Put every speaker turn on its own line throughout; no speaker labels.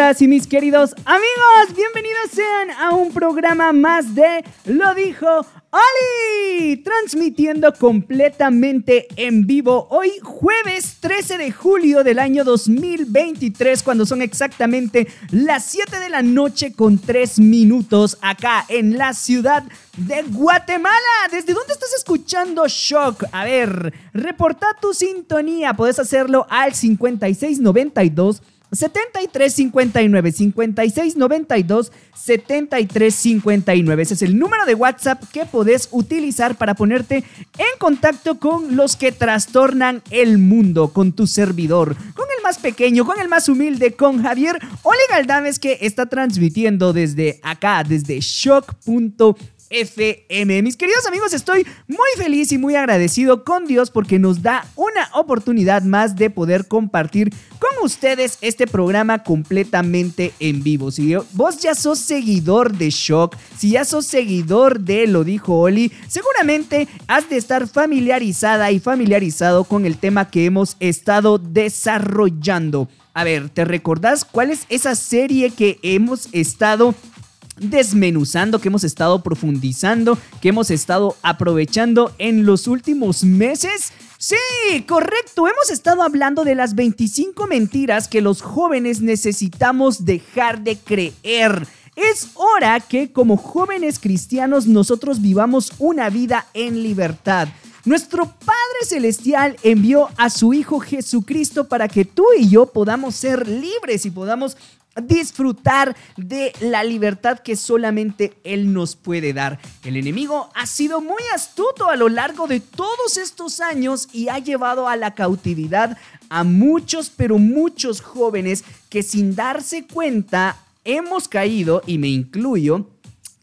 Y mis queridos amigos. Bienvenidos sean a un programa más de Lo dijo Oli, transmitiendo completamente en vivo hoy jueves 13 de julio del año 2023 cuando son exactamente las 7 de la noche con 3 minutos acá en la ciudad de Guatemala. ¿Desde dónde estás escuchando Shock? A ver, reporta tu sintonía. Puedes hacerlo al 5692 7359 5692 7359. Ese es el número de WhatsApp que podés utilizar para ponerte en contacto con los que trastornan el mundo, con tu servidor, con el más pequeño, con el más humilde, con Javier Ole Galdames que está transmitiendo desde acá, desde shock.com FM. Mis queridos amigos, estoy muy feliz y muy agradecido con Dios porque nos da una oportunidad más de poder compartir con ustedes este programa completamente en vivo. Si vos ya sos seguidor de Shock, si ya sos seguidor de Lo dijo Oli, seguramente has de estar familiarizada y familiarizado con el tema que hemos estado desarrollando. A ver, ¿te recordás cuál es esa serie que hemos estado desmenuzando, que hemos estado profundizando, que hemos estado aprovechando en los últimos meses? Sí, correcto, hemos estado hablando de las 25 mentiras que los jóvenes necesitamos dejar de creer. Es hora que como jóvenes cristianos nosotros vivamos una vida en libertad. Nuestro Padre Celestial envió a su Hijo Jesucristo para que tú y yo podamos ser libres y podamos disfrutar de la libertad que solamente Él nos puede dar. El enemigo ha sido muy astuto a lo largo de todos estos años y ha llevado a la cautividad a muchos, pero muchos jóvenes que sin darse cuenta hemos caído, y me incluyo,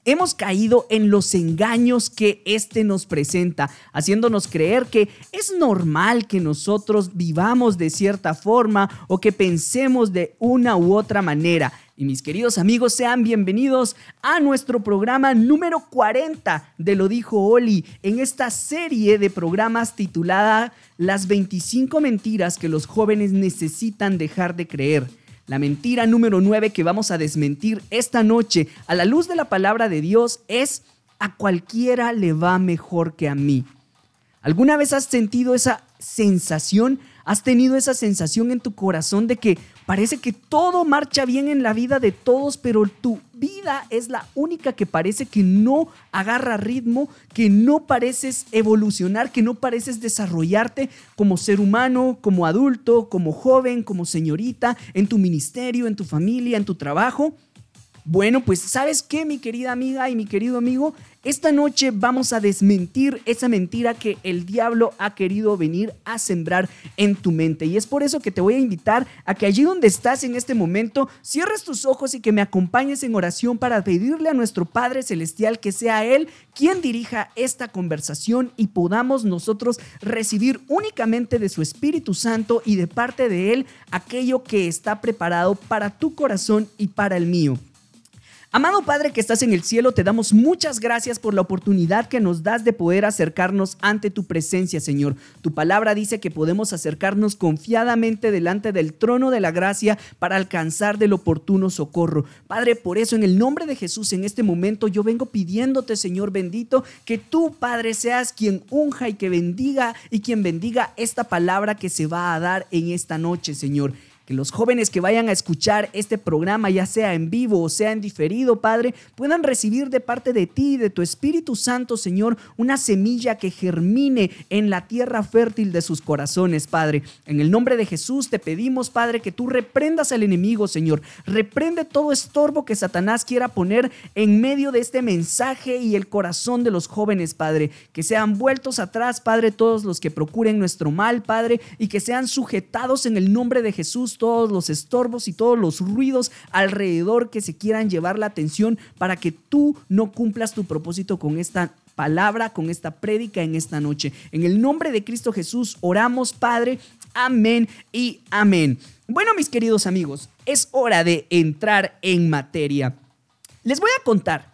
hemos caído en los engaños que éste nos presenta, haciéndonos creer que es normal que nosotros vivamos de cierta forma o que pensemos de una u otra manera. Y mis queridos amigos, sean bienvenidos a nuestro programa número 40 de Lo dijo Oli, en esta serie de programas titulada Las 25 mentiras que los jóvenes necesitan dejar de creer. La mentira número 9 que vamos a desmentir esta noche a la luz de la palabra de Dios es a cualquiera le va mejor que a mí. ¿Alguna vez has sentido esa sensación? ¿Has tenido esa sensación en tu corazón de que parece que todo marcha bien en la vida de todos, pero tu vida es la única que parece que no agarra ritmo, que no pareces evolucionar, que no pareces desarrollarte como ser humano, como adulto, como joven, como señorita, en tu ministerio, en tu familia, en tu trabajo? Bueno, pues sabes qué, mi querida amiga y mi querido amigo, esta noche vamos a desmentir esa mentira que el diablo ha querido venir a sembrar en tu mente. Y es por eso que te voy a invitar a que allí donde estás en este momento, cierres tus ojos y que me acompañes en oración para pedirle a nuestro Padre Celestial que sea Él quien dirija esta conversación y podamos nosotros recibir únicamente de su Espíritu Santo y de parte de Él aquello que está preparado para tu corazón y para el mío. Amado Padre que estás en el cielo, te damos muchas gracias por la oportunidad que nos das de poder acercarnos ante tu presencia, Señor. Tu palabra dice que podemos acercarnos confiadamente delante del trono de la gracia para alcanzar del oportuno socorro. Padre, por eso en el nombre de Jesús en este momento yo vengo pidiéndote, Señor bendito, que tú, Padre, seas quien unja y que bendiga y quien bendiga esta palabra que se va a dar en esta noche, Señor. Que los jóvenes que vayan a escuchar este programa, ya sea en vivo o sea en diferido, Padre, puedan recibir de parte de ti y de tu Espíritu Santo, Señor, una semilla que germine en la tierra fértil de sus corazones, Padre. En el nombre de Jesús te pedimos, Padre, que tú reprendas al enemigo, Señor. Reprende todo estorbo que Satanás quiera poner en medio de este mensaje y el corazón de los jóvenes, Padre. Que sean vueltos atrás, Padre, todos los que procuren nuestro mal, Padre, y que sean sujetados en el nombre de Jesús todos los estorbos y todos los ruidos alrededor que se quieran llevar la atención para que tú no cumplas tu propósito con esta palabra, con esta prédica en esta noche. En el nombre de Cristo Jesús oramos, Padre. Amén y amén. Bueno, mis queridos amigos, es hora de entrar en materia. Les voy a contar.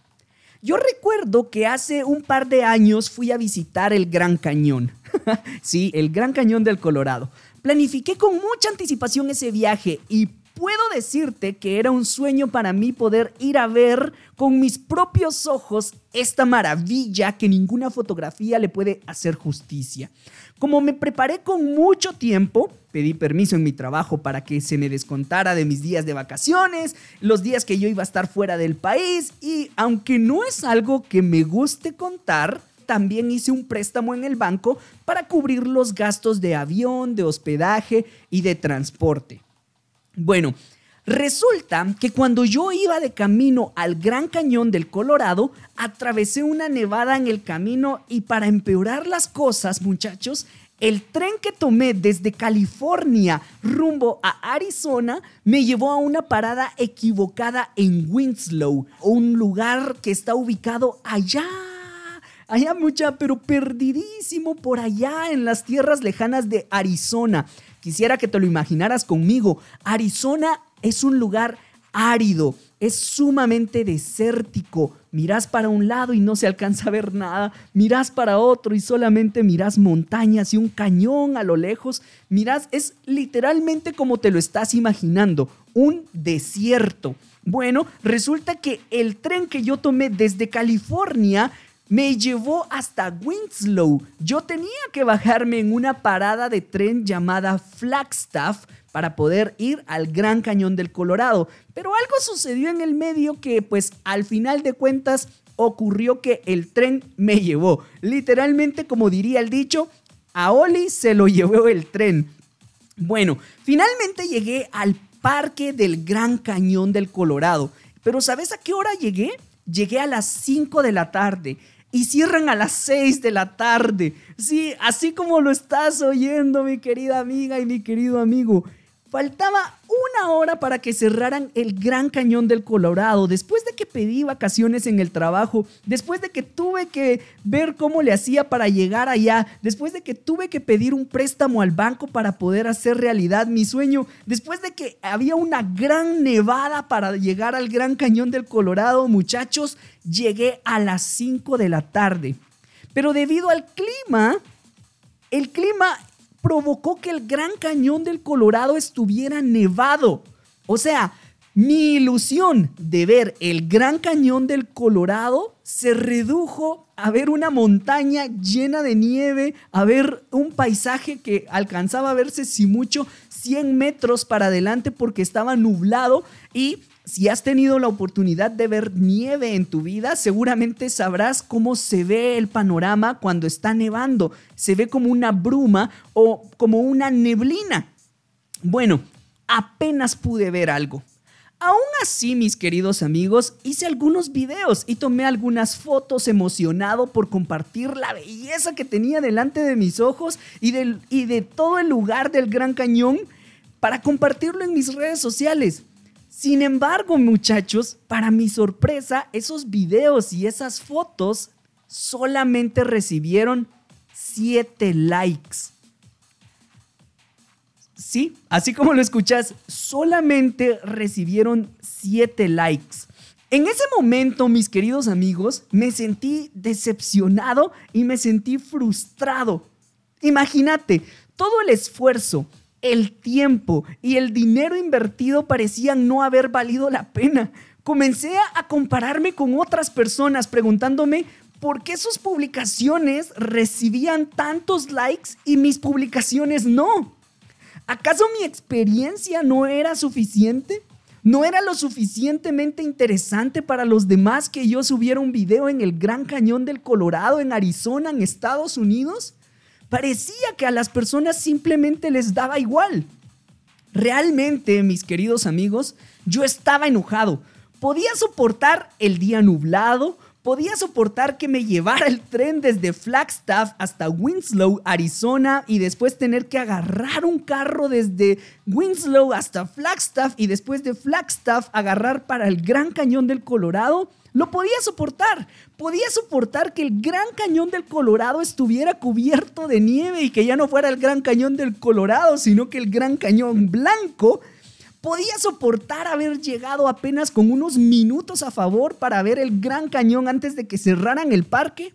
Yo recuerdo que hace un par de años fui a visitar el Gran Cañón. sí, el Gran Cañón del Colorado. Planifiqué con mucha anticipación ese viaje y puedo decirte que era un sueño para mí poder ir a ver con mis propios ojos esta maravilla que ninguna fotografía le puede hacer justicia. Como me preparé con mucho tiempo, pedí permiso en mi trabajo para que se me descontara de mis días de vacaciones, los días que yo iba a estar fuera del país y aunque no es algo que me guste contar, también hice un préstamo en el banco para cubrir los gastos de avión, de hospedaje y de transporte. Bueno, resulta que cuando yo iba de camino al Gran Cañón del Colorado, atravesé una nevada en el camino y para empeorar las cosas, muchachos, el tren que tomé desde California rumbo a Arizona me llevó a una parada equivocada en Winslow, un lugar que está ubicado allá allá mucha, pero perdidísimo por allá en las tierras lejanas de Arizona. Quisiera que te lo imaginaras conmigo. Arizona es un lugar árido, es sumamente desértico. Mirás para un lado y no se alcanza a ver nada. Mirás para otro y solamente mirás montañas y un cañón a lo lejos. Mirás, es literalmente como te lo estás imaginando, un desierto. Bueno, resulta que el tren que yo tomé desde California me llevó hasta Winslow. Yo tenía que bajarme en una parada de tren llamada Flagstaff para poder ir al Gran Cañón del Colorado. Pero algo sucedió en el medio que pues al final de cuentas ocurrió que el tren me llevó. Literalmente como diría el dicho, a Oli se lo llevó el tren. Bueno, finalmente llegué al parque del Gran Cañón del Colorado. Pero ¿sabes a qué hora llegué? Llegué a las 5 de la tarde y cierran a las 6 de la tarde. Sí, así como lo estás oyendo, mi querida amiga y mi querido amigo. Faltaba una hora para que cerraran el Gran Cañón del Colorado, después de que pedí vacaciones en el trabajo, después de que tuve que ver cómo le hacía para llegar allá, después de que tuve que pedir un préstamo al banco para poder hacer realidad mi sueño, después de que había una gran nevada para llegar al Gran Cañón del Colorado, muchachos, llegué a las 5 de la tarde. Pero debido al clima, el clima provocó que el Gran Cañón del Colorado estuviera nevado. O sea, mi ilusión de ver el Gran Cañón del Colorado se redujo a ver una montaña llena de nieve, a ver un paisaje que alcanzaba a verse si mucho 100 metros para adelante porque estaba nublado y si has tenido la oportunidad de ver nieve en tu vida, seguramente sabrás cómo se ve el panorama cuando está nevando. Se ve como una bruma o como una neblina. Bueno, apenas pude ver algo. Aún así, mis queridos amigos, hice algunos videos y tomé algunas fotos emocionado por compartir la belleza que tenía delante de mis ojos y, y de todo el lugar del Gran Cañón para compartirlo en mis redes sociales. Sin embargo, muchachos, para mi sorpresa, esos videos y esas fotos solamente recibieron 7 likes. Sí, así como lo escuchas, solamente recibieron 7 likes. En ese momento, mis queridos amigos, me sentí decepcionado y me sentí frustrado. Imagínate, todo el esfuerzo, el tiempo y el dinero invertido parecían no haber valido la pena. Comencé a compararme con otras personas preguntándome por qué sus publicaciones recibían tantos likes y mis publicaciones no. ¿Acaso mi experiencia no era suficiente? ¿No era lo suficientemente interesante para los demás que yo subiera un video en el Gran Cañón del Colorado, en Arizona, en Estados Unidos? Parecía que a las personas simplemente les daba igual. Realmente, mis queridos amigos, yo estaba enojado. Podía soportar el día nublado, Podía soportar que me llevara el tren desde Flagstaff hasta Winslow, Arizona, y después tener que agarrar un carro desde Winslow hasta Flagstaff y después de Flagstaff agarrar para el Gran Cañón del Colorado. Lo podía soportar. Podía soportar que el Gran Cañón del Colorado estuviera cubierto de nieve y que ya no fuera el Gran Cañón del Colorado, sino que el Gran Cañón Blanco podía soportar haber llegado apenas con unos minutos a favor para ver el Gran Cañón antes de que cerraran el parque.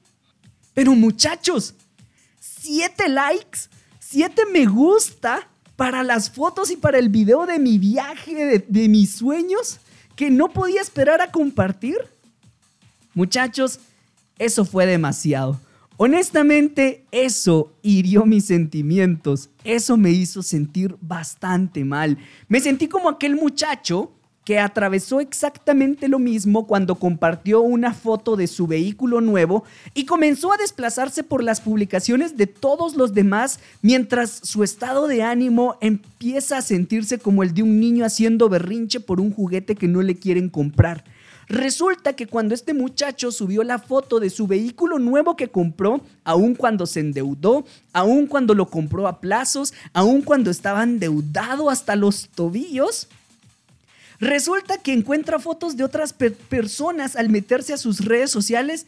Pero muchachos, siete likes, siete me gusta para las fotos y para el video de mi viaje, de, de mis sueños, que no podía esperar a compartir. Muchachos, eso fue demasiado. Honestamente, eso hirió mis sentimientos. Eso me hizo sentir bastante mal. Me sentí como aquel muchacho que atravesó exactamente lo mismo cuando compartió una foto de su vehículo nuevo y comenzó a desplazarse por las publicaciones de todos los demás mientras su estado de ánimo empieza a sentirse como el de un niño haciendo berrinche por un juguete que no le quieren comprar. Resulta que cuando este muchacho subió la foto de su vehículo nuevo que compró, aun cuando se endeudó, aun cuando lo compró a plazos, aun cuando estaba endeudado hasta los tobillos, resulta que encuentra fotos de otras personas al meterse a sus redes sociales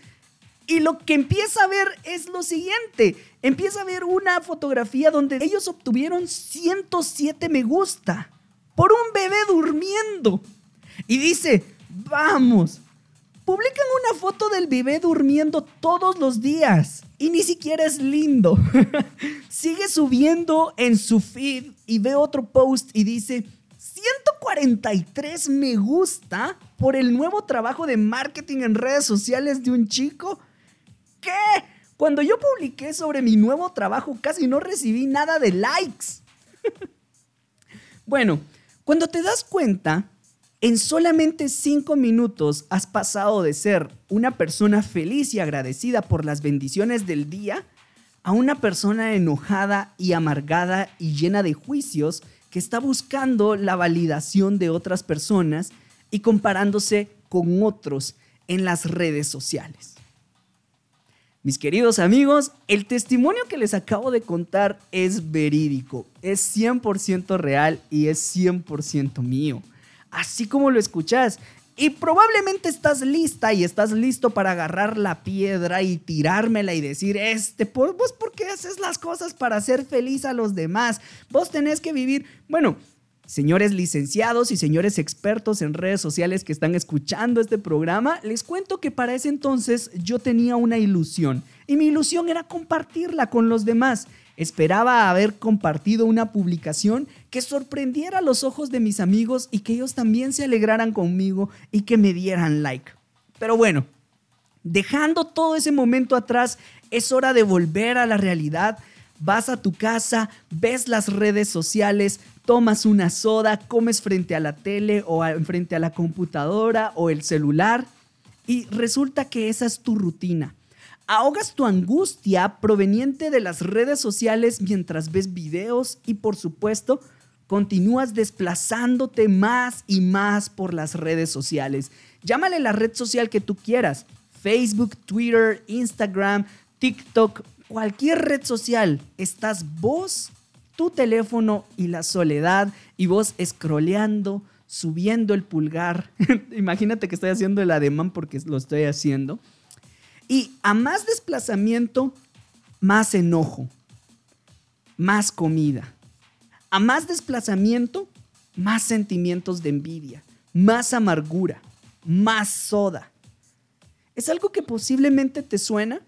y lo que empieza a ver es lo siguiente. Empieza a ver una fotografía donde ellos obtuvieron 107 me gusta por un bebé durmiendo. Y dice, Vamos. Publican una foto del bebé durmiendo todos los días y ni siquiera es lindo. Sigue subiendo en su feed y ve otro post y dice 143 me gusta por el nuevo trabajo de marketing en redes sociales de un chico. ¿Qué? Cuando yo publiqué sobre mi nuevo trabajo casi no recibí nada de likes. bueno, cuando te das cuenta en solamente cinco minutos has pasado de ser una persona feliz y agradecida por las bendiciones del día a una persona enojada y amargada y llena de juicios que está buscando la validación de otras personas y comparándose con otros en las redes sociales. Mis queridos amigos, el testimonio que les acabo de contar es verídico, es 100% real y es 100% mío así como lo escuchas. Y probablemente estás lista y estás listo para agarrar la piedra y tirármela y decir, este, vos por qué haces las cosas para hacer feliz a los demás. Vos tenés que vivir, bueno, señores licenciados y señores expertos en redes sociales que están escuchando este programa, les cuento que para ese entonces yo tenía una ilusión y mi ilusión era compartirla con los demás. Esperaba haber compartido una publicación que sorprendiera los ojos de mis amigos y que ellos también se alegraran conmigo y que me dieran like. Pero bueno, dejando todo ese momento atrás, es hora de volver a la realidad. Vas a tu casa, ves las redes sociales, tomas una soda, comes frente a la tele o frente a la computadora o el celular y resulta que esa es tu rutina ahogas tu angustia proveniente de las redes sociales mientras ves videos y por supuesto continúas desplazándote más y más por las redes sociales. Llámale la red social que tú quieras. Facebook, Twitter, Instagram, TikTok, cualquier red social. Estás vos, tu teléfono y la soledad y vos scrolleando, subiendo el pulgar. Imagínate que estoy haciendo el ademán porque lo estoy haciendo y a más desplazamiento, más enojo, más comida. A más desplazamiento, más sentimientos de envidia, más amargura, más soda. ¿Es algo que posiblemente te suena?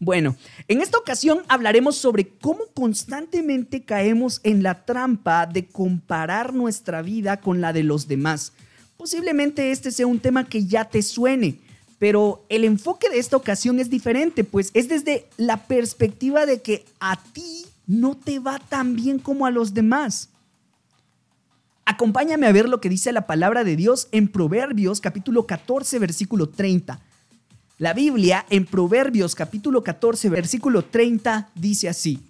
Bueno, en esta ocasión hablaremos sobre cómo constantemente caemos en la trampa de comparar nuestra vida con la de los demás. Posiblemente este sea un tema que ya te suene, pero el enfoque de esta ocasión es diferente, pues es desde la perspectiva de que a ti no te va tan bien como a los demás. Acompáñame a ver lo que dice la palabra de Dios en Proverbios capítulo 14 versículo 30. La Biblia en Proverbios capítulo 14 versículo 30 dice así.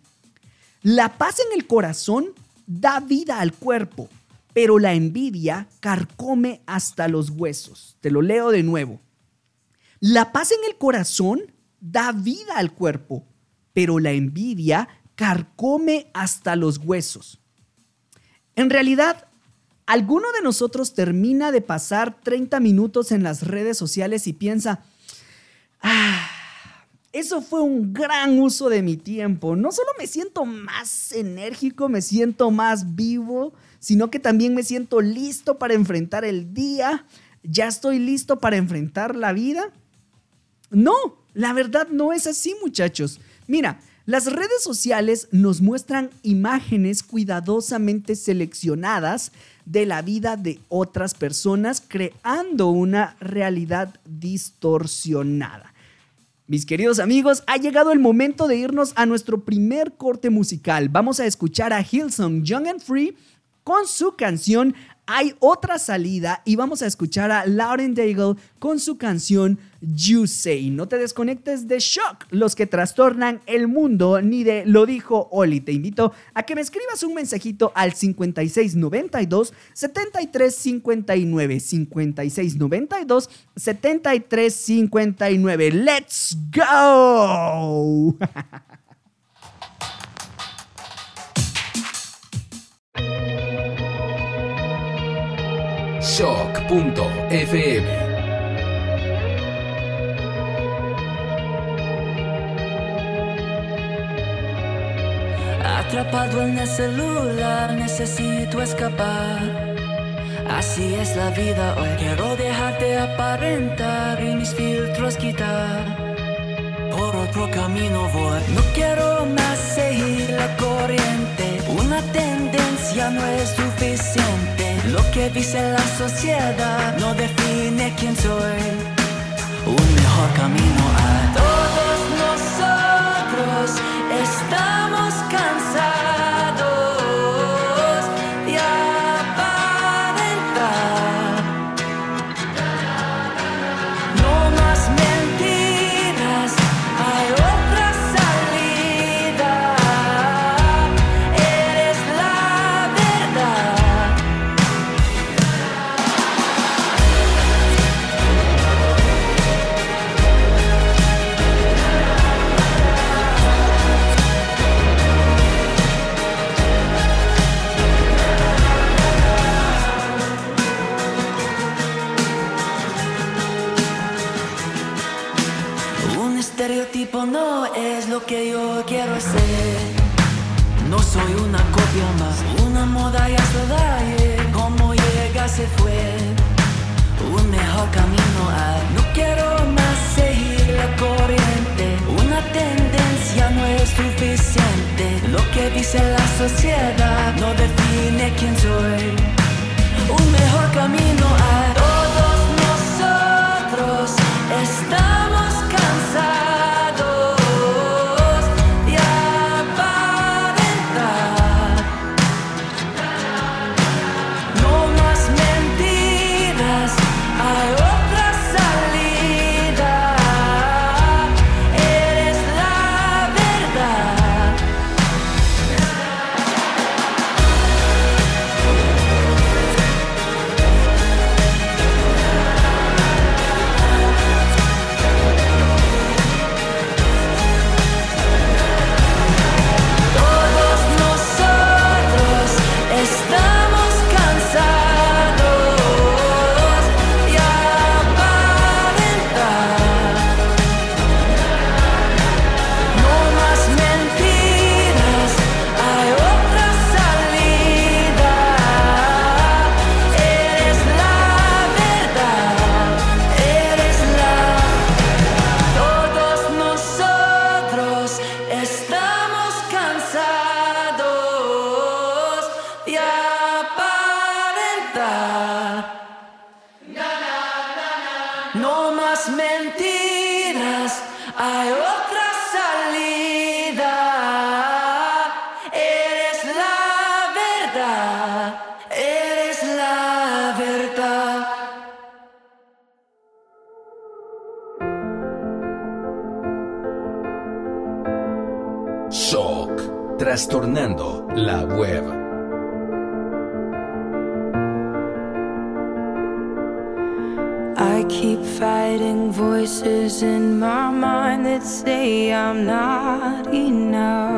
La paz en el corazón da vida al cuerpo, pero la envidia carcome hasta los huesos. Te lo leo de nuevo. La paz en el corazón da vida al cuerpo, pero la envidia carcome hasta los huesos. En realidad, ¿alguno de nosotros termina de pasar 30 minutos en las redes sociales y piensa, ah, eso fue un gran uso de mi tiempo. No solo me siento más enérgico, me siento más vivo, sino que también me siento listo para enfrentar el día. Ya estoy listo para enfrentar la vida. No, la verdad no es así, muchachos. Mira, las redes sociales nos muestran imágenes cuidadosamente seleccionadas de la vida de otras personas, creando una realidad distorsionada. Mis queridos amigos, ha llegado el momento de irnos a nuestro primer corte musical. Vamos a escuchar a Hillsong Young and Free con su canción Hay otra salida y vamos a escuchar a Lauren Daigle con su canción You Say. No te desconectes de Shock, los que trastornan el mundo, ni de Lo dijo Oli. Te invito a que me escribas un mensajito al 5692 7359 5692 7359. ¡Let's go!
Shock.fm
Atrapado en el celular, necesito escapar. Así es la vida hoy. Quiero dejarte aparentar y mis filtros quitar. Por otro camino voy. No quiero más seguir la corriente. Una tendencia no es suficiente. Lo que dice la sociedad no define quién soy. Un mejor camino a todos
voices in my mind that say I'm not enough.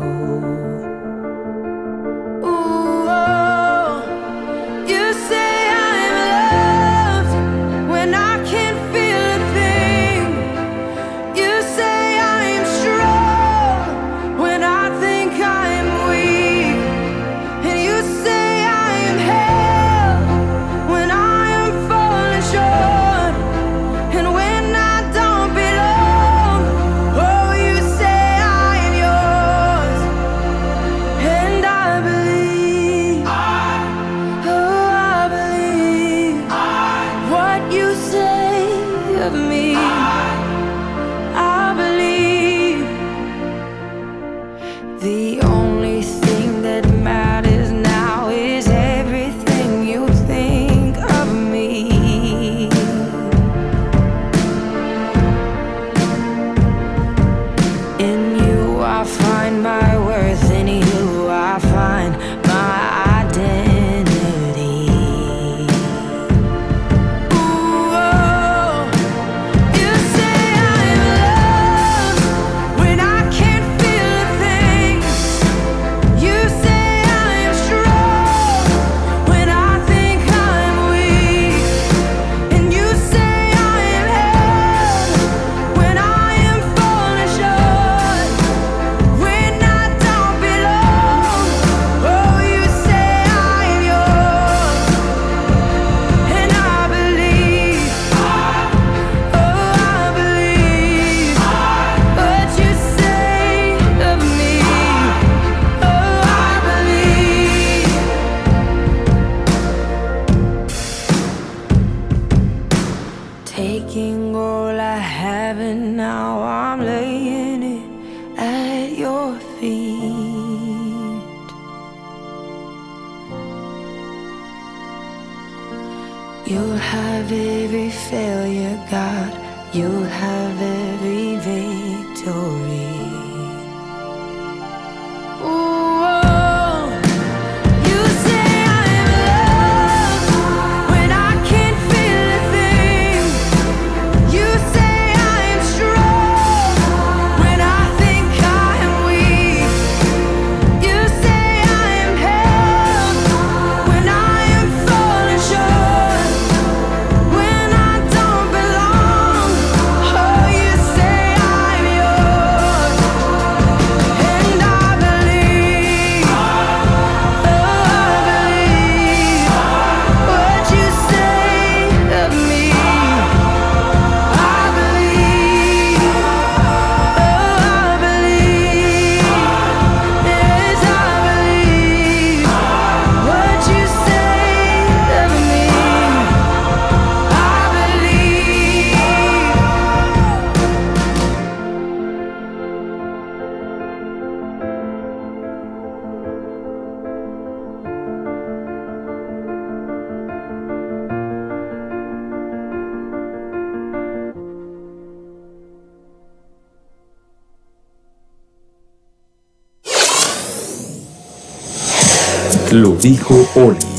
dijo Oli.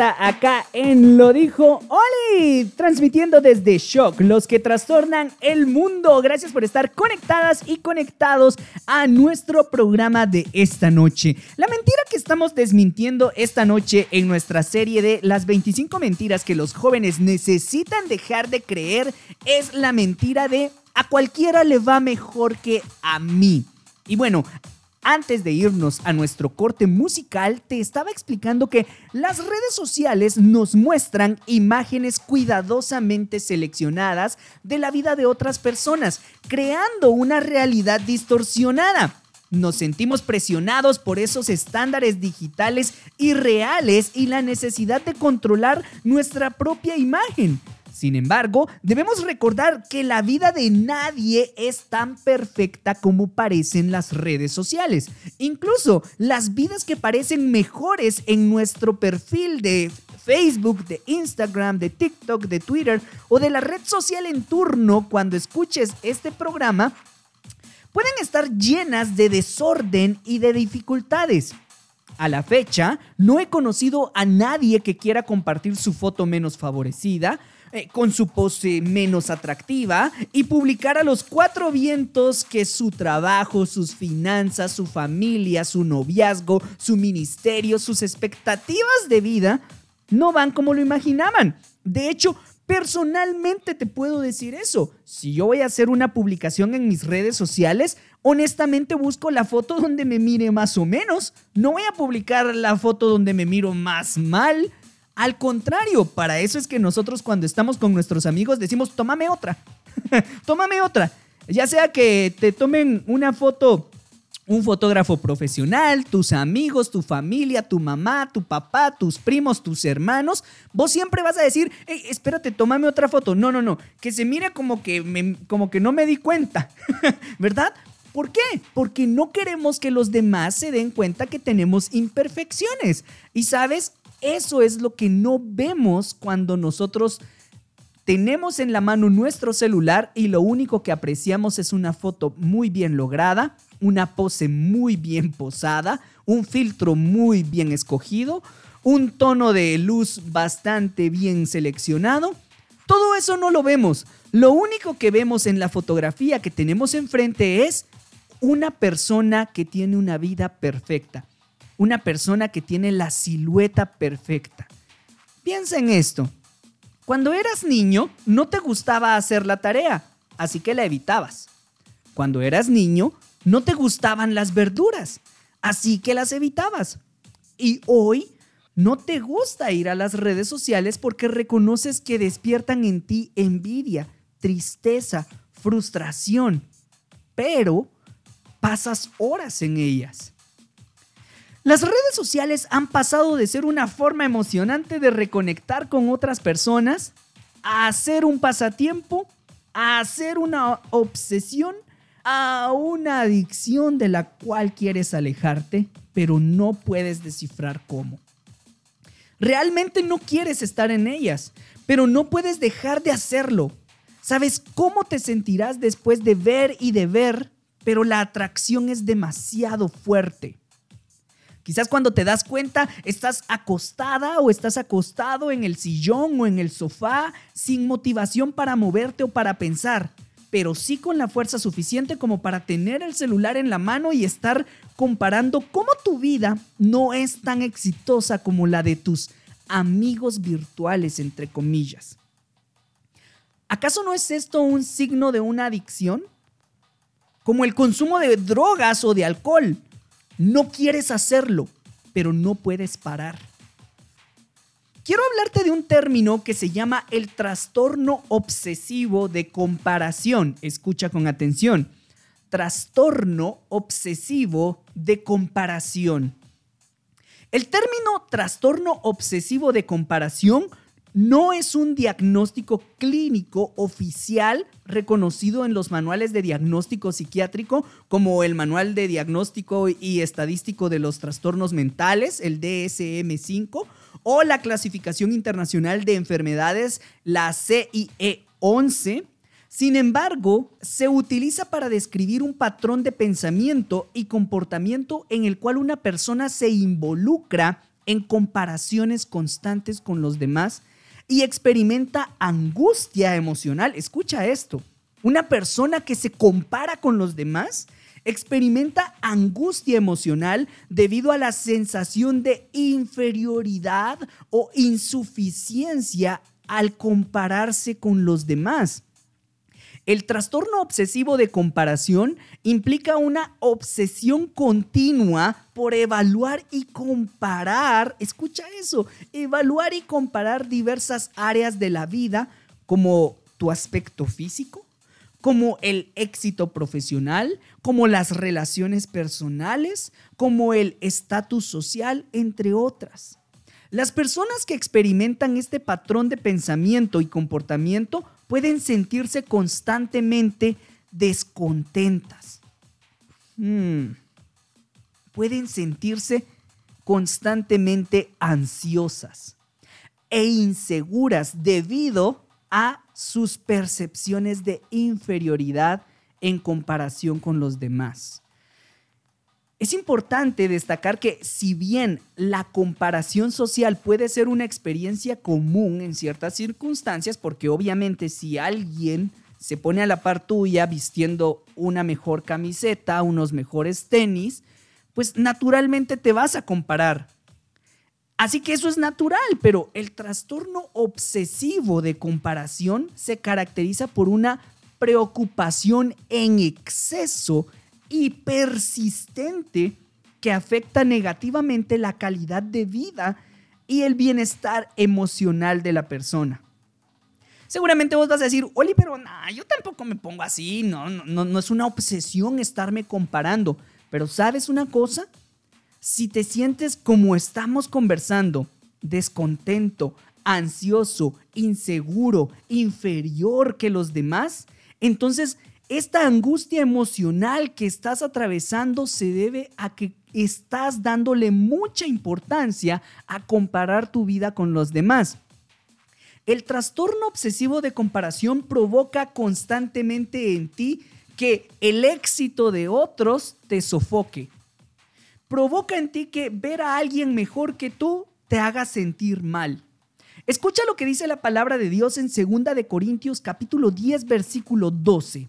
acá en Lo Dijo Oli, transmitiendo desde Shock, los que trastornan el mundo. Gracias por estar conectadas y conectados a nuestro programa de esta noche. La mentira que estamos desmintiendo esta noche en nuestra serie de las 25 mentiras que los jóvenes necesitan dejar de creer es la mentira de a cualquiera le va mejor que a mí. Y bueno, antes de irnos a nuestro corte musical, te estaba explicando que las redes sociales nos muestran imágenes cuidadosamente seleccionadas de la vida de otras personas, creando una realidad distorsionada. Nos sentimos presionados por esos estándares digitales irreales y la necesidad de controlar nuestra propia imagen. Sin embargo, debemos recordar que la vida de nadie es tan perfecta como parecen las redes sociales. Incluso las vidas que parecen mejores en nuestro perfil de Facebook, de Instagram, de TikTok, de Twitter o de la red social en turno cuando escuches este programa, pueden estar llenas de desorden y de dificultades. A la fecha, no he conocido a nadie que quiera compartir su foto menos favorecida, eh, con su pose menos atractiva y publicar a los cuatro vientos que su trabajo, sus finanzas, su familia, su noviazgo, su ministerio, sus expectativas de vida no van como lo imaginaban. De hecho, personalmente te puedo decir eso. Si yo voy a hacer una publicación en mis redes sociales, honestamente busco la foto donde me mire más o menos. No voy a publicar la foto donde me miro más mal al contrario, para eso es que nosotros cuando estamos con nuestros amigos decimos, tómame otra, tómame otra. Ya sea que te tomen una foto un fotógrafo profesional, tus amigos, tu familia, tu mamá, tu papá, tus primos, tus hermanos, vos siempre vas a decir, hey, espérate, tómame otra foto. No, no, no, que se mire como que, como que no me di cuenta, ¿verdad? ¿Por qué? Porque no queremos que los demás se den cuenta que tenemos imperfecciones. Y sabes, eso es lo que no vemos cuando nosotros tenemos en la mano nuestro celular y lo único que apreciamos es una foto muy bien lograda, una pose muy bien posada, un filtro muy bien escogido, un tono de luz bastante bien seleccionado. Todo eso no lo vemos. Lo único que vemos en la fotografía que tenemos enfrente es una persona que tiene una vida perfecta una persona que tiene la silueta perfecta. Piensa en esto. Cuando eras niño, no te gustaba hacer la tarea, así que la evitabas. Cuando eras niño, no te gustaban las verduras, así que las evitabas. Y hoy no te gusta ir a las redes sociales porque reconoces que despiertan en ti envidia, tristeza, frustración, pero pasas horas en ellas. Las redes sociales han pasado de ser una forma emocionante de reconectar con otras personas a ser un pasatiempo, a ser una obsesión, a una adicción de la cual quieres alejarte, pero no puedes descifrar cómo. Realmente no quieres estar en ellas, pero no puedes dejar de hacerlo. ¿Sabes cómo te sentirás después de ver y de ver, pero la atracción es demasiado fuerte? Quizás cuando te das cuenta estás acostada o estás acostado en el sillón o en el sofá sin motivación para moverte o para pensar, pero sí con la fuerza suficiente como para tener el celular en la mano y estar comparando cómo tu vida no es tan exitosa como la de tus amigos virtuales, entre comillas. ¿Acaso no es esto un signo de una adicción? Como el consumo de drogas o de alcohol. No quieres hacerlo, pero no puedes parar. Quiero hablarte de un término que se llama el trastorno obsesivo de comparación. Escucha con atención. Trastorno obsesivo de comparación. El término trastorno obsesivo de comparación no es un diagnóstico clínico oficial reconocido en los manuales de diagnóstico psiquiátrico como el Manual de Diagnóstico y Estadístico de los Trastornos Mentales, el DSM-5, o la Clasificación Internacional de Enfermedades, la CIE-11. Sin embargo, se utiliza para describir un patrón de pensamiento y comportamiento en el cual una persona se involucra en comparaciones constantes con los demás y experimenta angustia emocional. Escucha esto. Una persona que se compara con los demás experimenta angustia emocional debido a la sensación de inferioridad o insuficiencia al compararse con los demás. El trastorno obsesivo de comparación implica una obsesión continua por evaluar y comparar, escucha eso, evaluar y comparar diversas áreas de la vida como tu aspecto físico, como el éxito profesional, como las relaciones personales, como el estatus social, entre otras. Las personas que experimentan este patrón de pensamiento y comportamiento pueden sentirse constantemente descontentas. Hmm. Pueden sentirse constantemente ansiosas e inseguras debido a sus percepciones de inferioridad en comparación con los demás. Es importante destacar que si bien la comparación social puede ser una experiencia común en ciertas circunstancias, porque obviamente si alguien se pone a la par tuya vistiendo una mejor camiseta, unos mejores tenis, pues naturalmente te vas a comparar. Así que eso es natural, pero el trastorno obsesivo de comparación se caracteriza por una preocupación en exceso y persistente que afecta negativamente la calidad de vida y el bienestar emocional de la persona. Seguramente vos vas a decir, Oli, pero yo tampoco me pongo así, no, no, no es una obsesión estarme comparando. Pero ¿sabes una cosa? Si te sientes como estamos conversando, descontento, ansioso, inseguro, inferior que los demás, entonces esta angustia emocional que estás atravesando se debe a que estás dándole mucha importancia a comparar tu vida con los demás. El trastorno obsesivo de comparación provoca constantemente en ti que el éxito de otros te sofoque. Provoca en ti que ver a alguien mejor que tú te haga sentir mal. Escucha lo que dice la palabra de Dios en 2 de Corintios capítulo 10 versículo 12.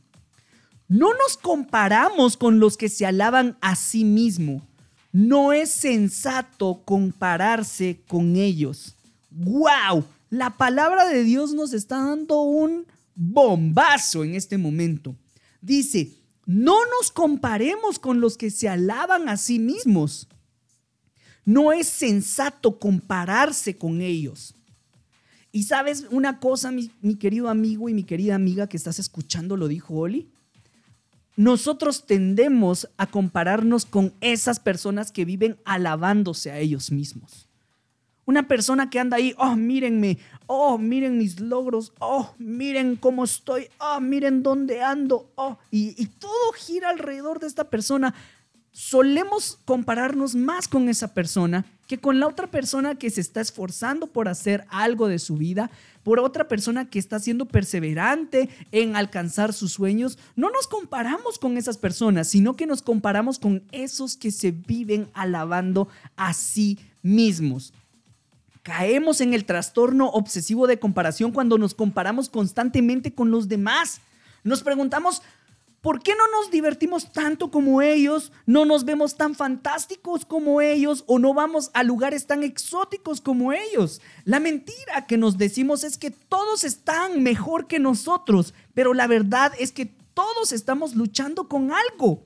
No nos comparamos con los que se alaban a sí mismo. No es sensato compararse con ellos. ¡Wow! La palabra de Dios nos está dando un bombazo en este momento. Dice, no nos comparemos con los que se alaban a sí mismos. No es sensato compararse con ellos. Y sabes una cosa, mi, mi, querido amigo y mi querida amiga que estás escuchando, lo dijo Oli nosotros tendemos a compararnos con esas personas que viven alabándose a ellos mismos. Una persona que anda ahí, oh, mírenme, oh, miren mis logros, oh, miren cómo estoy, oh, miren dónde ando, oh, y, y todo gira alrededor de esta persona. Solemos compararnos más con esa persona que con la otra persona que se está esforzando por hacer algo de su vida, por otra persona que está siendo perseverante en alcanzar sus sueños, no nos comparamos con esas personas, sino que nos comparamos con esos que se viven alabando a sí mismos. Caemos en el trastorno obsesivo de comparación cuando nos comparamos constantemente con los demás. Nos preguntamos, ¿Por qué no nos divertimos tanto como ellos? ¿No nos vemos tan fantásticos como ellos? ¿O no vamos a lugares tan exóticos como ellos? La mentira que nos decimos es que todos están mejor que nosotros, pero la verdad es que todos estamos luchando con algo.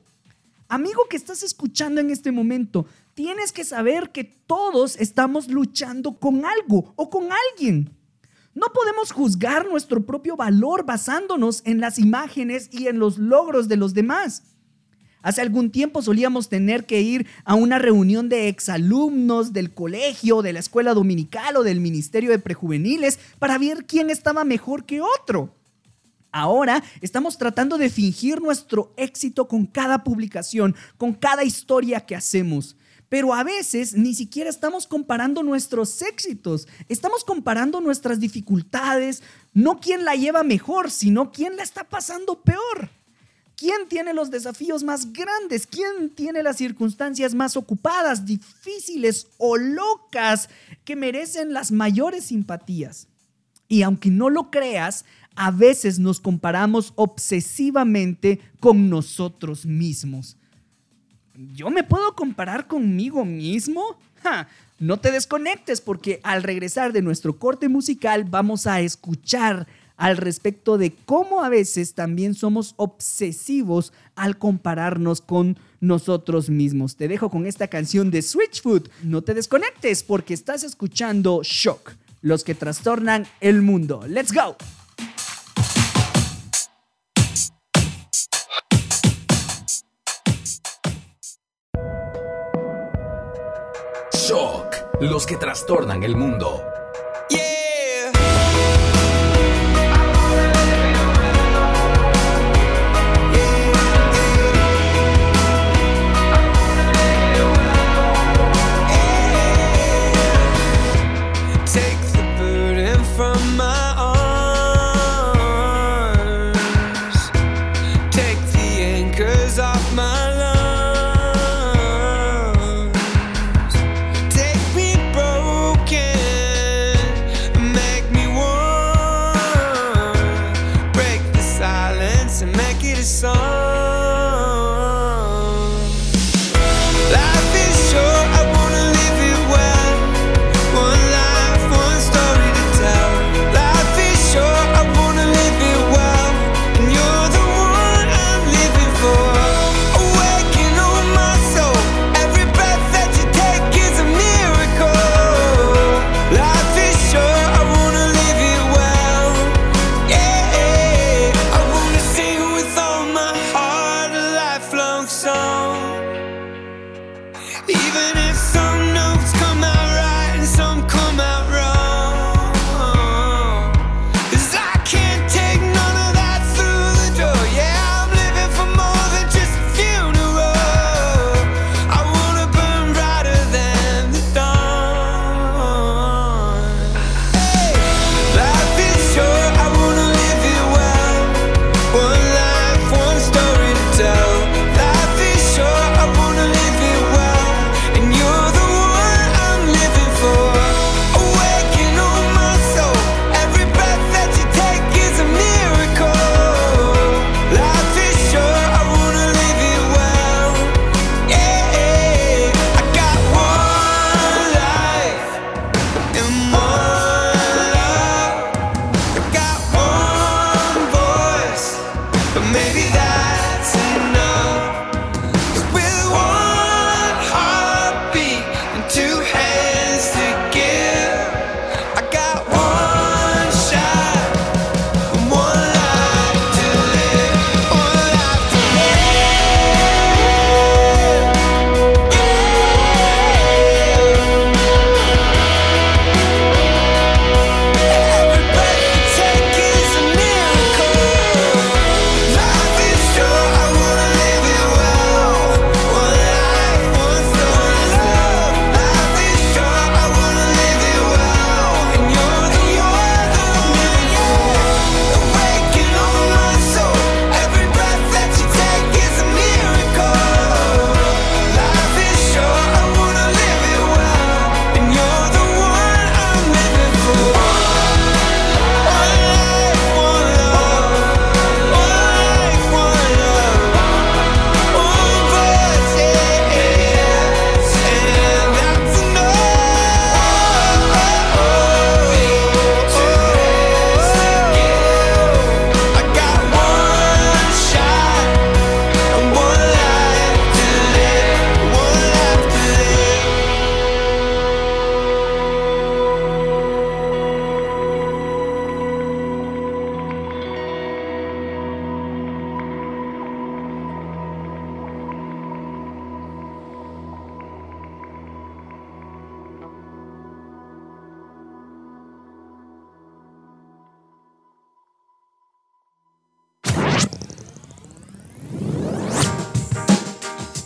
Amigo que estás escuchando en este momento, tienes que saber que todos estamos luchando con algo o con alguien. No podemos juzgar nuestro propio valor basándonos en las imágenes y en los logros de los demás. Hace algún tiempo solíamos tener que ir a una reunión de exalumnos del colegio, de la escuela dominical o del ministerio de prejuveniles para ver quién estaba mejor que otro. Ahora estamos tratando de fingir nuestro éxito con cada publicación, con cada historia que hacemos. Pero a veces ni siquiera estamos comparando nuestros éxitos, estamos comparando nuestras dificultades, no quién la lleva mejor, sino quién la está pasando peor. ¿Quién tiene los desafíos más grandes? ¿Quién tiene las circunstancias más ocupadas, difíciles o locas que merecen las mayores simpatías? Y aunque no lo creas, a veces nos comparamos obsesivamente con nosotros mismos. ¿Yo me puedo comparar conmigo mismo? No te desconectes porque al regresar de nuestro corte musical vamos a escuchar al respecto de cómo a veces también somos obsesivos al compararnos con nosotros mismos. Te dejo con esta canción de Switchfoot. No te desconectes porque estás escuchando Shock, los que trastornan el mundo. ¡Let's go!
Los que trastornan el mundo.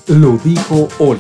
Lo dijo Oli.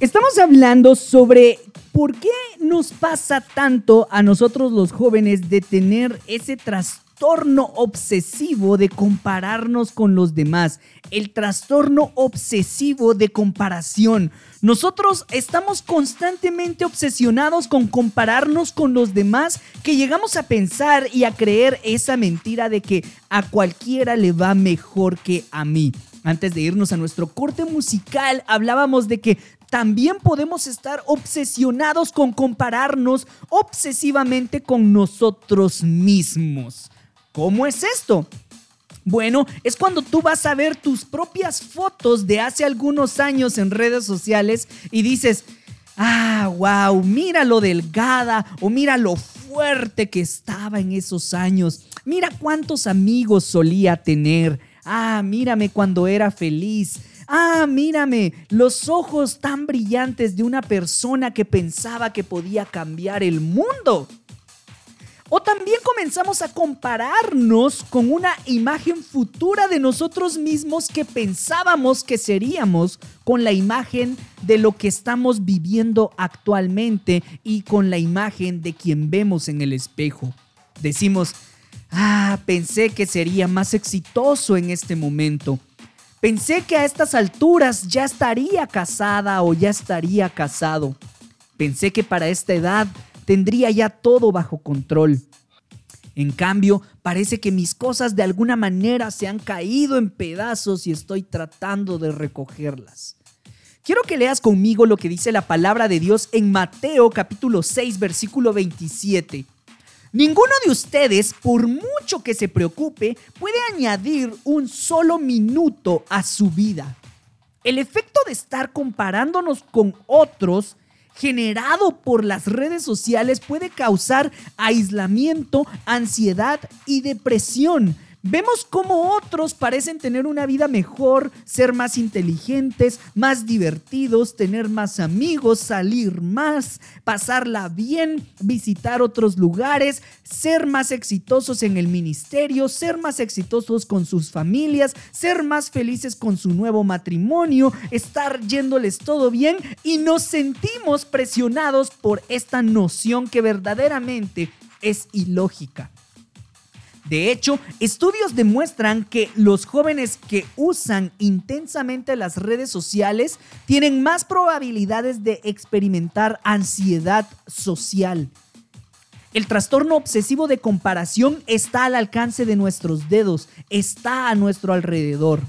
Estamos hablando sobre por qué nos pasa tanto a nosotros los jóvenes de tener ese trastorno trastorno obsesivo de compararnos con los demás, el trastorno obsesivo de comparación. Nosotros estamos constantemente obsesionados con compararnos con los demás que llegamos a pensar y a creer esa mentira de que a cualquiera le va mejor que a mí. Antes de irnos a nuestro corte musical, hablábamos de que también podemos estar obsesionados con compararnos obsesivamente con nosotros mismos. ¿Cómo es esto? Bueno, es cuando tú vas a ver tus propias fotos de hace algunos años en redes sociales y dices, ah, wow, mira lo delgada o mira lo fuerte que estaba en esos años. Mira cuántos amigos solía tener. Ah, mírame cuando era feliz. Ah, mírame, los ojos tan brillantes de una persona que pensaba que podía cambiar el mundo. O también comenzamos a compararnos con una imagen futura de nosotros mismos que pensábamos que seríamos con la imagen de lo que estamos viviendo actualmente y con la imagen de quien vemos en el espejo. Decimos, ah, pensé que sería más exitoso en este momento. Pensé que a estas alturas ya estaría casada o ya estaría casado. Pensé que para esta edad tendría ya todo bajo control. En cambio, parece que mis cosas de alguna manera se han caído en pedazos y estoy tratando de recogerlas. Quiero que leas conmigo lo que dice la palabra de Dios en Mateo capítulo 6 versículo 27. Ninguno de ustedes, por mucho que se preocupe, puede añadir un solo minuto a su vida. El efecto de estar comparándonos con otros generado por las redes sociales puede causar aislamiento, ansiedad y depresión. Vemos cómo otros parecen tener una vida mejor, ser más inteligentes, más divertidos, tener más amigos, salir más, pasarla bien, visitar otros lugares, ser más exitosos en el ministerio, ser más exitosos con sus familias, ser más felices con su nuevo matrimonio, estar yéndoles todo bien y nos sentimos presionados por esta noción que verdaderamente es ilógica. De hecho, estudios demuestran que los jóvenes que usan intensamente las redes sociales tienen más probabilidades de experimentar ansiedad social. El trastorno obsesivo de comparación está al alcance de nuestros dedos, está a nuestro alrededor.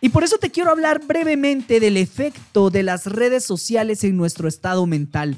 Y por eso te quiero hablar brevemente del efecto de las redes sociales en nuestro estado mental.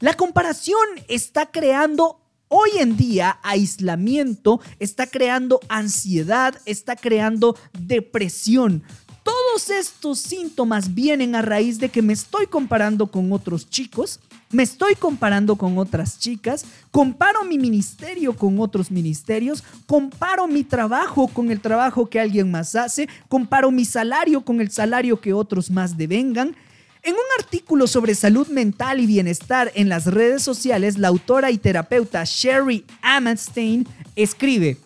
La comparación está creando hoy en día aislamiento está creando ansiedad, está creando depresión. Todos estos síntomas vienen a raíz de que me estoy comparando con otros chicos, me estoy comparando con otras chicas, comparo mi ministerio con otros ministerios, comparo mi trabajo con el trabajo que alguien más hace, comparo mi salario con el salario que otros más devengan en un artículo sobre salud mental y bienestar en las redes sociales, la autora y terapeuta Sherry Amanstein escribe,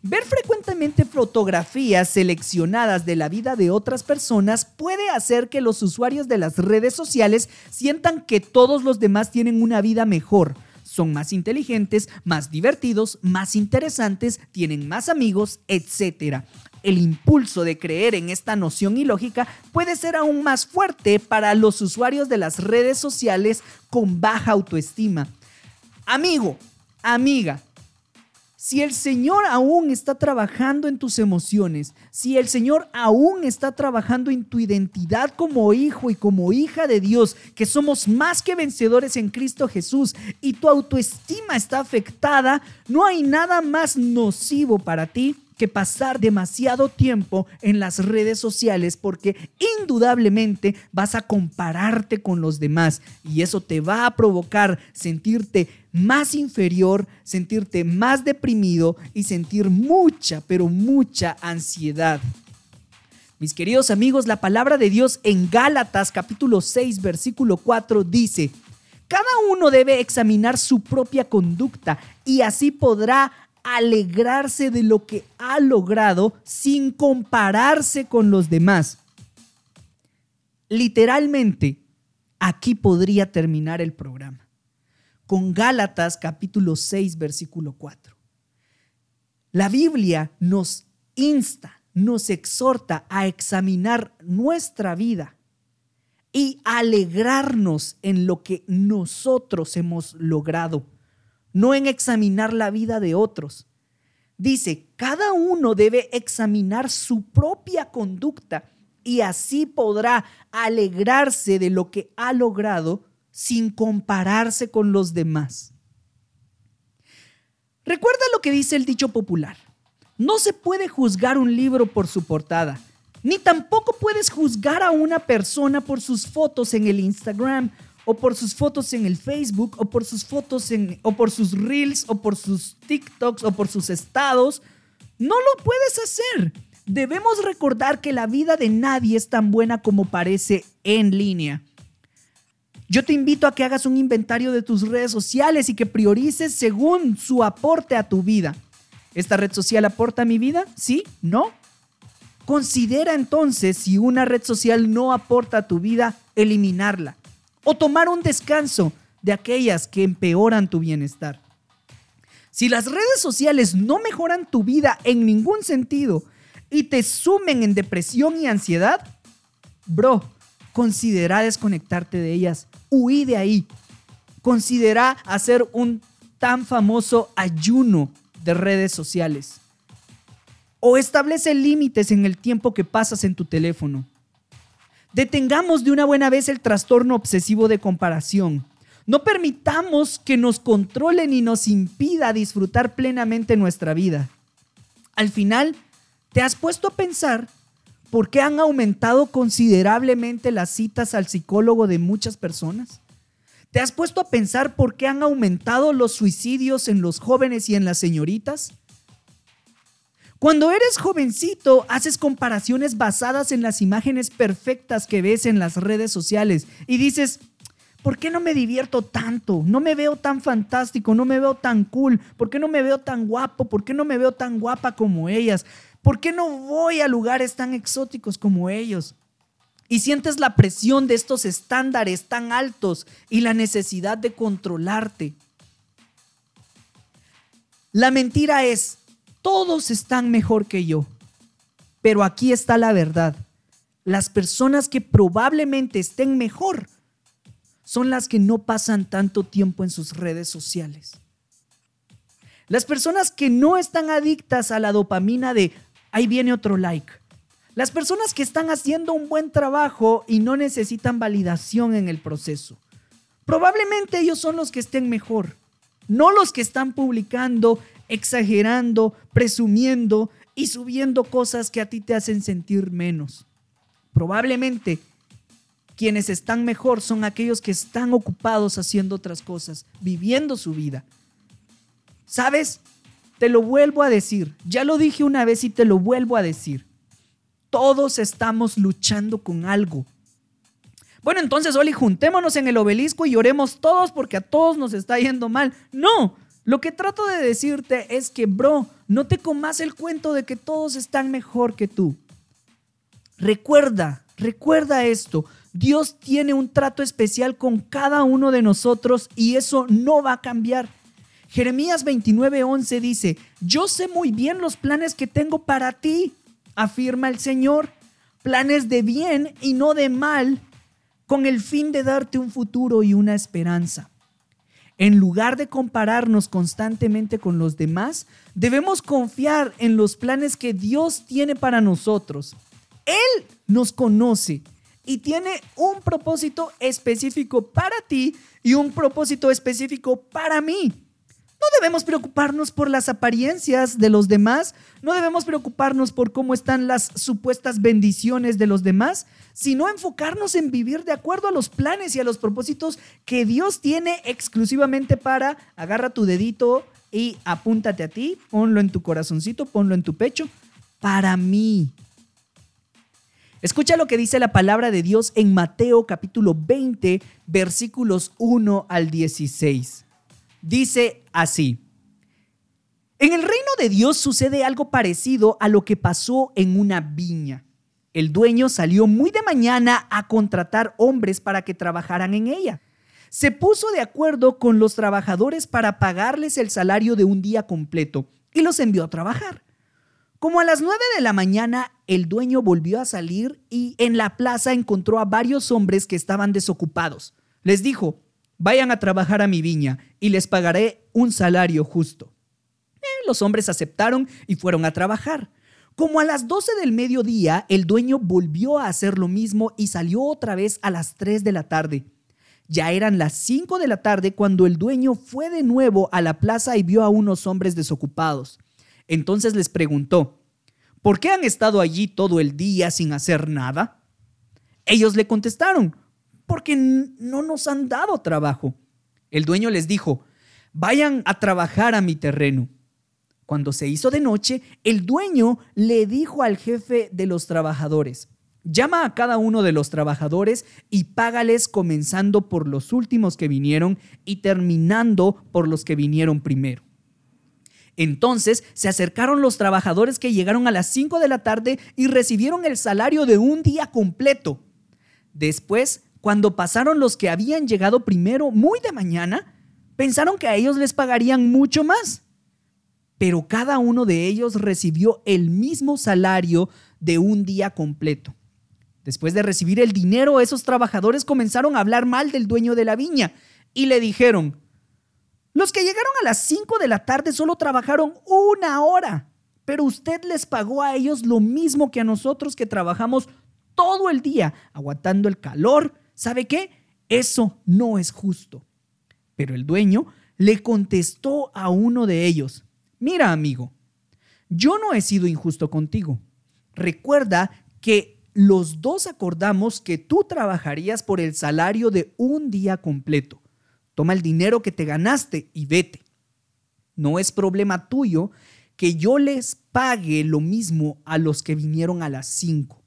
Ver frecuentemente fotografías seleccionadas de la vida de otras personas puede hacer que los usuarios de las redes sociales sientan que todos los demás tienen una vida mejor. Son más inteligentes, más divertidos, más interesantes, tienen más amigos, etc el impulso de creer en esta noción ilógica puede ser aún más fuerte para los usuarios de las redes sociales con baja autoestima. Amigo, amiga, si el Señor aún está trabajando en tus emociones, si el Señor aún está trabajando en tu identidad como hijo y como hija de Dios, que somos más que vencedores en Cristo Jesús, y tu autoestima está afectada, no hay nada más nocivo para ti que pasar demasiado tiempo en las redes sociales porque indudablemente vas a compararte con los demás y eso te va a provocar sentirte más inferior, sentirte más deprimido y sentir mucha, pero mucha ansiedad. Mis queridos amigos, la palabra de Dios en Gálatas capítulo 6 versículo 4 dice, cada uno debe examinar su propia conducta y así podrá alegrarse de lo que ha logrado sin compararse con los demás. Literalmente, aquí podría terminar el programa, con Gálatas capítulo 6, versículo 4. La Biblia nos insta, nos exhorta a examinar nuestra vida y alegrarnos en lo que nosotros hemos logrado, no en examinar la vida de otros. Dice, cada uno debe examinar su propia conducta y así podrá alegrarse de lo que ha logrado sin compararse con los demás. Recuerda lo que dice el dicho popular. No se puede juzgar un libro por su portada, ni tampoco puedes juzgar a una persona por sus fotos en el Instagram o por sus fotos en el Facebook o por sus fotos en o por sus reels o por sus TikToks o por sus estados. No lo puedes hacer. Debemos recordar que la vida de nadie es tan buena como parece en línea. Yo te invito a que hagas un inventario de tus redes sociales y que priorices según su aporte a tu vida. ¿Esta red social aporta a mi vida? ¿Sí? ¿No? Considera entonces si una red social no aporta a tu vida, eliminarla o tomar un descanso de aquellas que empeoran tu bienestar. Si las redes sociales no mejoran tu vida en ningún sentido y te sumen en depresión y ansiedad, bro, considera desconectarte de ellas huí de ahí. Considera hacer un tan famoso ayuno de redes sociales. O establece límites en el tiempo que pasas en tu teléfono. Detengamos de una buena vez el trastorno obsesivo de comparación. No permitamos que nos controlen y nos impida disfrutar plenamente nuestra vida. Al final, ¿te has puesto a pensar ¿Por qué han aumentado considerablemente las citas al psicólogo de muchas personas? ¿Te has puesto a pensar por qué han aumentado los suicidios en los jóvenes y en las señoritas? Cuando eres jovencito, haces comparaciones basadas en las imágenes perfectas que ves en las redes sociales y dices, ¿por qué no me divierto tanto? No me veo tan fantástico, no me veo tan cool, ¿por qué no me veo tan guapo? ¿Por qué no me veo tan guapa como ellas? ¿Por qué no voy a lugares tan exóticos como ellos? Y sientes la presión de estos estándares tan altos y la necesidad de controlarte. La mentira es, todos están mejor que yo. Pero aquí está la verdad. Las personas que probablemente estén mejor son las que no pasan tanto tiempo en sus redes sociales. Las personas que no están adictas a la dopamina de ahí viene otro like. Las personas que están haciendo un buen trabajo y no necesitan validación en el proceso. Probablemente ellos son los que estén mejor, no los que están publicando, exagerando, presumiendo y subiendo cosas que a ti te hacen sentir menos. Probablemente quienes están mejor son aquellos que están ocupados haciendo otras cosas, viviendo su vida. ¿Sabes? Te lo vuelvo a decir, ya lo dije una vez y te lo vuelvo a decir. Todos estamos luchando con algo. Bueno, entonces, Oli, juntémonos en el obelisco y lloremos todos porque a todos nos está yendo mal. No, lo que trato de decirte es que, bro, no te comas el cuento de que todos están mejor que tú. Recuerda, recuerda esto. Dios tiene un trato especial con cada uno de nosotros y eso no va a cambiar. Jeremías 29:11 dice, yo sé muy bien los planes que tengo para ti, afirma el Señor, planes de bien y no de mal, con el fin de darte un futuro y una esperanza. En lugar de compararnos constantemente con los demás, debemos confiar en los planes que Dios tiene para nosotros. Él nos conoce y tiene un propósito específico para ti y un propósito específico para mí. No debemos preocuparnos por las apariencias de los demás, no debemos preocuparnos por cómo están las supuestas bendiciones de los demás, sino enfocarnos en vivir de acuerdo a los planes y a los propósitos que Dios tiene exclusivamente para, agarra tu dedito y apúntate a ti, ponlo en tu corazoncito, ponlo en tu pecho, para mí. Escucha lo que dice la palabra de Dios en Mateo capítulo 20, versículos 1 al 16. Dice así. En el reino de Dios sucede algo parecido a lo que pasó en una viña. El dueño salió muy de mañana a contratar hombres para que trabajaran en ella. Se puso de acuerdo con los trabajadores para pagarles el salario de un día completo y los envió a trabajar. Como a las 9 de la mañana, el dueño volvió a salir y en la plaza encontró a varios hombres que estaban desocupados. Les dijo, vayan a trabajar a mi viña y les pagaré un salario justo. Eh, los hombres aceptaron y fueron a trabajar. Como a las 12 del mediodía, el dueño volvió a hacer lo mismo y salió otra vez a las 3 de la tarde. Ya eran las 5 de la tarde cuando el dueño fue de nuevo a la plaza y vio a unos hombres desocupados. Entonces les preguntó, ¿por qué han estado allí todo el día sin hacer nada? Ellos le contestaron, porque no nos han dado trabajo. El dueño les dijo, vayan a trabajar a mi terreno. Cuando se hizo de noche, el dueño le dijo al jefe de los trabajadores, llama a cada uno de los trabajadores y págales comenzando por los últimos que vinieron y terminando por los que vinieron primero. Entonces se acercaron los trabajadores que llegaron a las 5 de la tarde y recibieron el salario de un día completo. Después, cuando pasaron los que habían llegado primero muy de mañana, pensaron que a ellos les pagarían mucho más. Pero cada uno de ellos recibió el mismo salario de un día completo. Después de recibir el dinero, esos trabajadores comenzaron a hablar mal del dueño de la viña y le dijeron, los que llegaron a las 5 de la tarde solo trabajaron una hora, pero usted les pagó a ellos lo mismo que a nosotros que trabajamos todo el día, aguantando el calor. ¿Sabe qué? Eso no es justo. Pero el dueño le contestó a uno de ellos, mira amigo, yo no he sido injusto contigo. Recuerda que los dos acordamos que tú trabajarías por el salario de un día completo. Toma el dinero que te ganaste y vete. No es problema tuyo que yo les pague lo mismo a los que vinieron a las 5.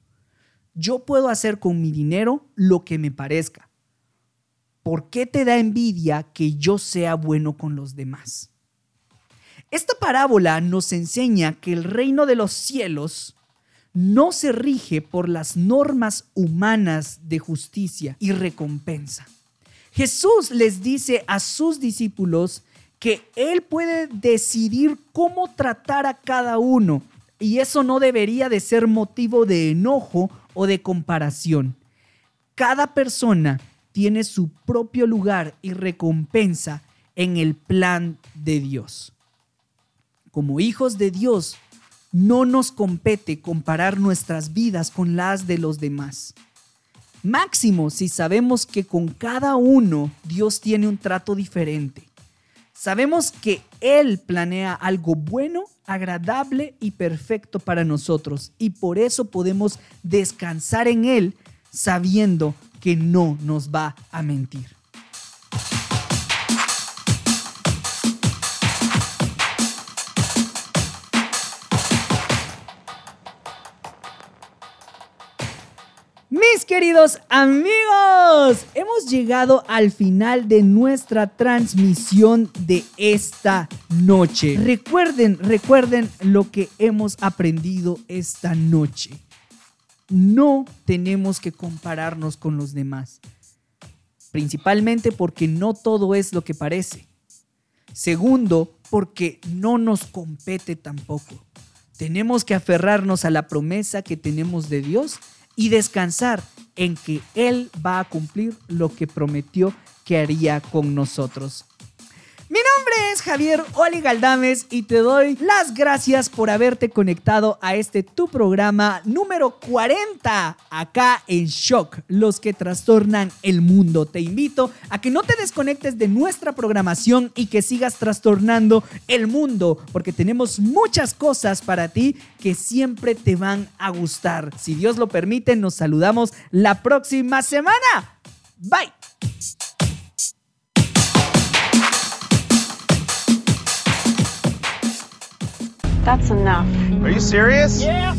Yo puedo hacer con mi dinero lo que me parezca. ¿Por qué te da envidia que yo sea bueno con los demás? Esta parábola nos enseña que el reino de los cielos no se rige por las normas humanas de justicia y recompensa. Jesús les dice a sus discípulos que Él puede decidir cómo tratar a cada uno y eso no debería de ser motivo de enojo o de comparación. Cada persona tiene su propio lugar y recompensa en el plan de Dios. Como hijos de Dios, no nos compete comparar nuestras vidas con las de los demás. Máximo si sabemos que con cada uno Dios tiene un trato diferente. Sabemos que Él planea algo bueno, agradable y perfecto para nosotros y por eso podemos descansar en Él sabiendo que no nos va a mentir. Queridos amigos, hemos llegado al final de nuestra transmisión de esta noche. Recuerden, recuerden lo que hemos aprendido esta noche. No tenemos que compararnos con los demás, principalmente porque no todo es lo que parece. Segundo, porque no nos compete tampoco. Tenemos que aferrarnos a la promesa que tenemos de Dios y descansar en que Él va a cumplir lo que prometió que haría con nosotros. Mi nombre es Javier Oli Galdames y te doy las gracias por haberte conectado a este tu programa número 40 acá en Shock, los que trastornan el mundo. Te invito a que no te desconectes de nuestra programación y que sigas trastornando el mundo porque tenemos muchas cosas para ti que siempre te van a gustar. Si Dios lo permite, nos saludamos la próxima semana. Bye.
That's enough.
Are you serious?
Yeah.